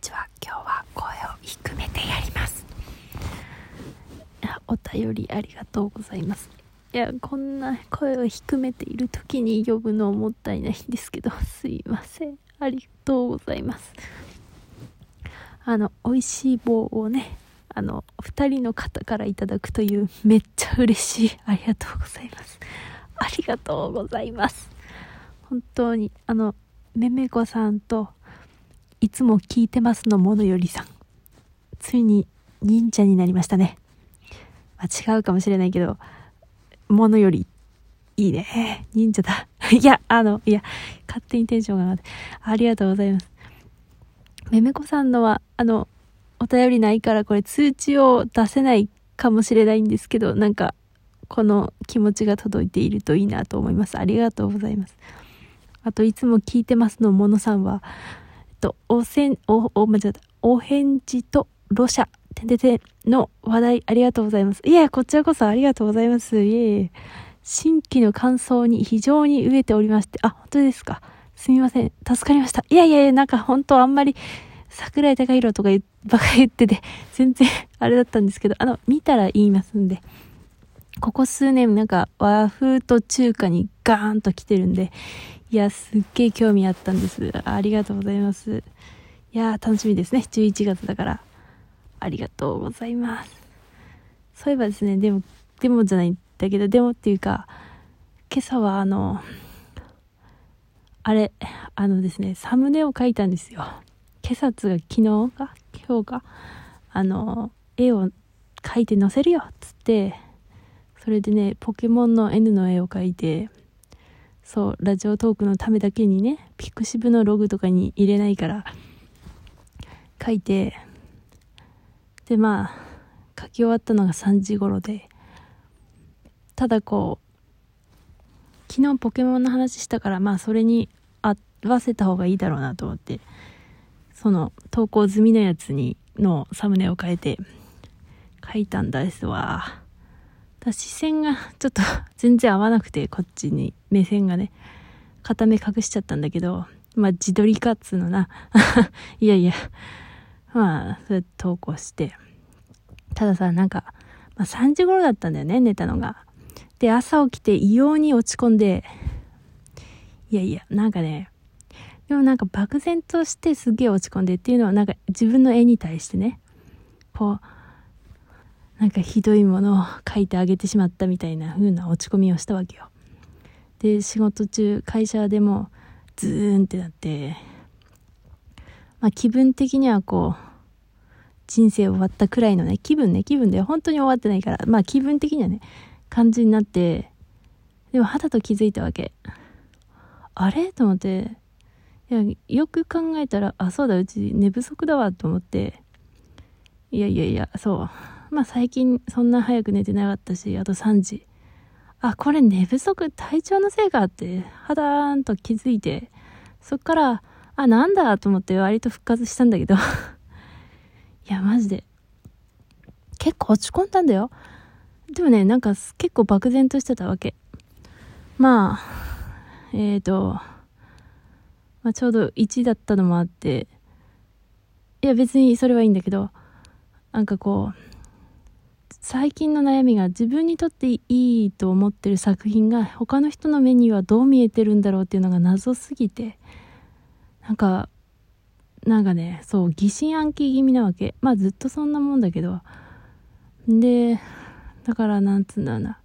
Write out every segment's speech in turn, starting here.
ちは。今日は声を低めてやります。お便りありがとうございます。いやこんな声を低めている時に呼ぶのもったいないんですけど すいません。ありがとうございます。あの美味しい棒をねあの2人の方からいただくというめっちゃ嬉しい。ありがとうございます。ありがとうございます。本当にあのめめこさんといつも聞いてますのものよりさん。ついに忍者になりましたね。まあ、違うかもしれないけど、ものより、いいね。忍者だ。いや、あの、いや、勝手にテンションが上がって。ありがとうございます。めめこさんのは、あの、お便りないからこれ通知を出せないかもしれないんですけど、なんか、この気持ちが届いているといいなと思います。ありがとうございます。あと、いつも聞いてますのものさんは、と、おせん、お、お、間違った。お返事とロシャ、てんてての話題ありがとうございます。いや、こちらこそありがとうございます。いえ。新規の感想に非常に飢えておりまして、あ、本当ですか。すみません。助かりました。いやいやいや、なんか本当あんまり、桜井貴弘とかばか言ってて、全然あれだったんですけど、あの、見たら言いますんで。ここ数年なんか和風と中華にガーンと来てるんで、いや、すっげえ興味あったんです。ありがとうございます。いや楽しみですね。11月だから。ありがとうございます。そういえばですね、でも、でもじゃないんだけど、でもっていうか、今朝はあの、あれ、あのですね、サムネを書いたんですよ。今朝つが昨日か？今日か？あの、絵を描いて載せるよっつって、それでね、ポケモンの N の絵を描いて、そうラジオトークのためだけにねピクシブのログとかに入れないから書いてでまあ書き終わったのが3時頃でただこう昨日ポケモンの話したからまあそれに合わせた方がいいだろうなと思ってその投稿済みのやつにのサムネを変えて書いたんですわ。視線がちょっと 全然合わなくて、こっちに目線がね、片目隠しちゃったんだけど、まあ自撮りかっつうのな。いやいや、まあ、そうやって投稿して。たださ、なんか、まあ3時頃だったんだよね、寝たのが。で、朝起きて異様に落ち込んで、いやいや、なんかね、でもなんか漠然としてすげえ落ち込んでっていうのはなんか自分の絵に対してね、こう、なんかひどいものを書いてあげてしまったみたいな風な落ち込みをしたわけよ。で、仕事中、会社でもズーンってなって、まあ気分的にはこう、人生終わったくらいのね、気分ね、気分で本当に終わってないから、まあ気分的にはね、感じになって、でも肌と気づいたわけ。あれ？と思って、いや、よく考えたら、あ、そうだ、うち寝不足だわ、と思って、いやいやいや、そう。まあ最近そんな早く寝てなかったし、あと3時。あ、これ寝不足、体調のせいかって、肌ーんと気づいて、そっから、あ、なんだと思って割と復活したんだけど いや、マジで。結構落ち込んだんだよ。でもね、なんか結構漠然としてたわけ。まあ、えーと、まあちょうど1だったのもあって、いや別にそれはいいんだけど、なんかこう、最近の悩みが自分にとっていいと思ってる作品が他の人の目にはどう見えてるんだろうっていうのが謎すぎてなんかなんかねそう疑心暗鬼気味なわけ。まあずっとそんなもんだけど。でだからなんつうんだろうな。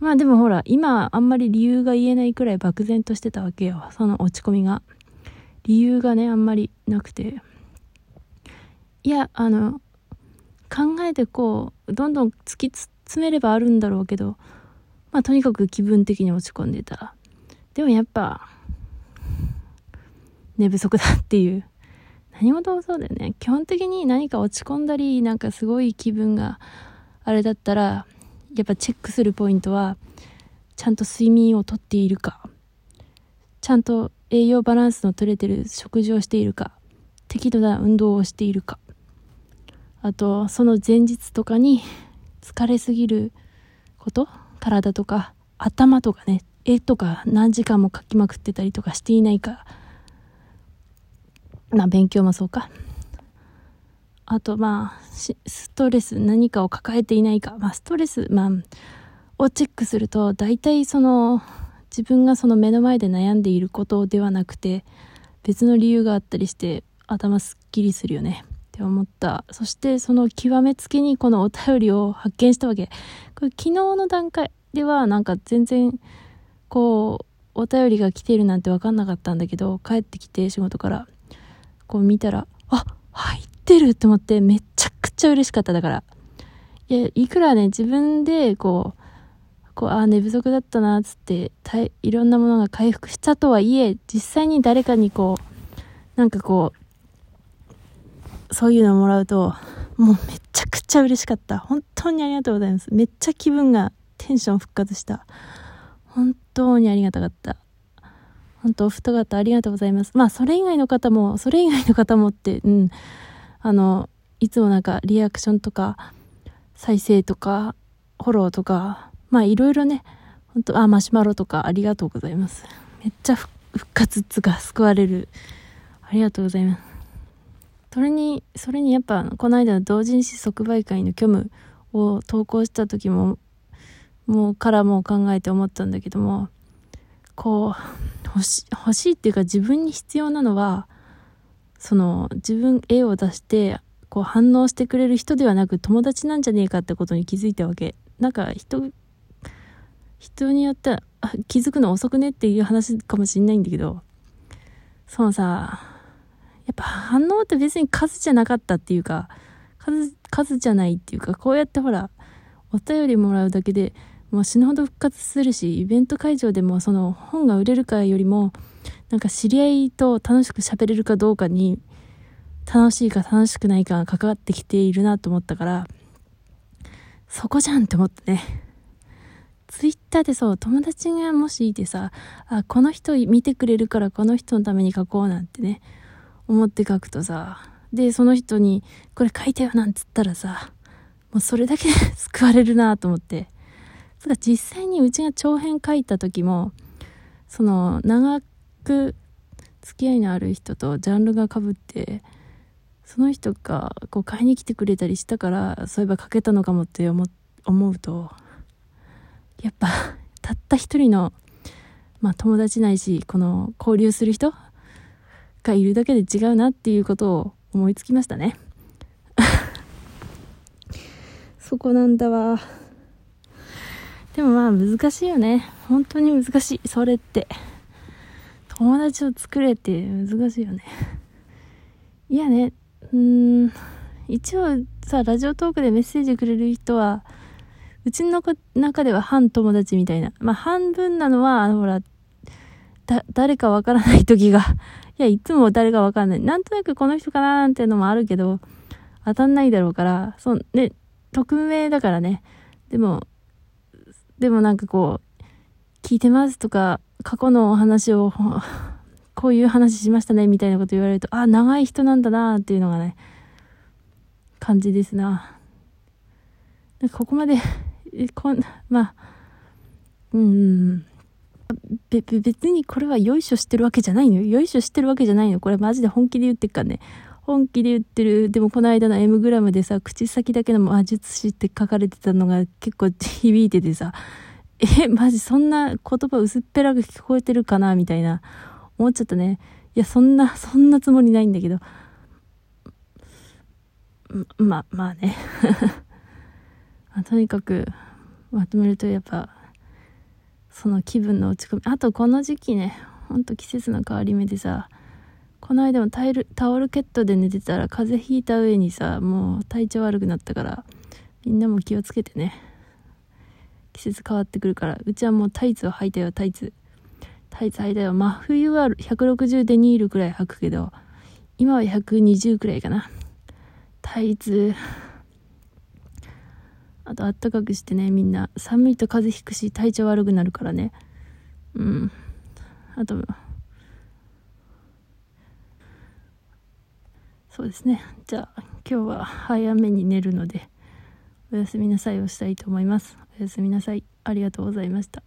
まあでもほら今あんまり理由が言えないくらい漠然としてたわけよ。その落ち込みが。理由がねあんまりなくて。いやあの考えてこうどんどん突き詰めればあるんだろうけどまあとにかく気分的に落ち込んでた。でもやっぱ寝不足だっていう。何事もそうだよね。基本的に何か落ち込んだりなんかすごい気分があれだったらやっぱチェックするポイントはちゃんと睡眠をとっているか。ちゃんと栄養バランスの取れてる食事をしているか。適度な運動をしているか。あと、その前日とかに疲れすぎること体とか頭とかね、絵とか何時間も描きまくってたりとかしていないか。まあ勉強もそうか。あとまあストレス何かを抱えていないか、まあ、ストレス、まあ、をチェックすると大体その自分がその目の前で悩んでいることではなくて別の理由があったりして頭すっきりするよねって思った。そしてその極めつけにこのお便りを発見したわけ。これ昨日の段階ではなんか全然こうお便りが来てるなんて分かんなかったんだけど帰ってきて仕事からこう見たらあ入ってるって思ってめちゃくちゃ嬉しかっただから。いやいくらね自分でこうこうあ寝不足だったなっつっていろんなものが回復したとはいえ実際に誰かにこうなんかこうそういうのもらうともうめちゃくちゃ嬉しかった本当にありがとうございますめっちゃ気分がテンション復活した本当にありがたかった。本当、お二方ありがとうございます。まあ、それ以外の方も、それ以外の方もって、うん、あの、いつもなんかリアクションとか、再生とか、フォローとか、まあ、いろいろね、本当あ、マシュマロとかありがとうございます。めっちゃ復活っつが救われる。ありがとうございます。それに、それにやっぱ、この間の同人誌即売会の虚無を投稿した時も、もうからも考えて思ったんだけどもこう欲し欲しいっていうか自分に必要なのはその自分絵を出してこう反応してくれる人ではなく友達なんじゃねえかってことに気づいたわけ。なんか人人によっては気づくの遅くねっていう話かもしんないんだけどそのさやっぱ反応って別に数じゃなかったっていうか数数じゃないっていうかこうやってほらお便りもらうだけでもう死ぬほど復活するしイベント会場でもその本が売れるかよりもなんか知り合いと楽しく喋れるかどうかに楽しいか楽しくないかが関わってきているなと思ったからそこじゃんって思ってね。ツイッターでそう友達がもしいてさあこの人見てくれるからこの人のために書こうなんてね思って書くとさでその人にこれ書いてよなんつったらさもうそれだけ 救われるなと思って。ただ実際にうちが長編書いた時もその長く付き合いのある人とジャンルがかぶってその人がこう買いに来てくれたりしたからそういえば書けたのかもって思うとやっぱたった一人の、まあ、友達ないしこの交流する人がいるだけで違うなっていうことを思いつきましたね そこなんだわ。でもまあ難しいよね。本当に難しい。それって。友達を作れって難しいよね。いやね、うーん、一応さ、ラジオトークでメッセージくれる人は、うちの中では半友達みたいな。まあ半分なのは、あのほら、だ、誰かわからない時が、いや、いつも誰かわかんない。なんとなくこの人かなーなんていうのもあるけど、当たんないだろうから、そう、ね、匿名だからね。でも、でもなんかこう、聞いてますとか、過去のお話を、こういう話しましたね、みたいなこと言われると、あ、長い人なんだなっていうのがね、感じですな。なんかここまで、こんまあ、うん、べ、別にこれはよいしょしてるわけじゃないのよ。よいしょしてるわけじゃないの。これマジで本気で言ってっからね。本気で言ってる。でもこの間の M グラムでさ、口先だけの魔術師って書かれてたのが結構響いててさ、え、マジそんな言葉薄っぺらく聞こえてるかなみたいな、思っちゃったね。いや、そんな、そんなつもりないんだけど。ま、まあね。とにかく、まとめるとやっぱ、その気分の落ち込み。あとこの時期ね、ほんと季節の変わり目でさ、この間もタイルタオルケットで寝てたら風邪ひいた上にさもう体調悪くなったからみんなも気をつけてね。季節変わってくるからうちはもうタイツを履いたよタイツ。タイツ履いたよ。真冬は160デニールくらい履くけど今は120くらいかな。タイツ。あとあったかくしてねみんな寒いと風邪ひくし体調悪くなるからね。うん。あとそうですね。じゃあ今日は早めに寝るのでおやすみなさいをしたいと思います。おやすみなさい。ありがとうございました。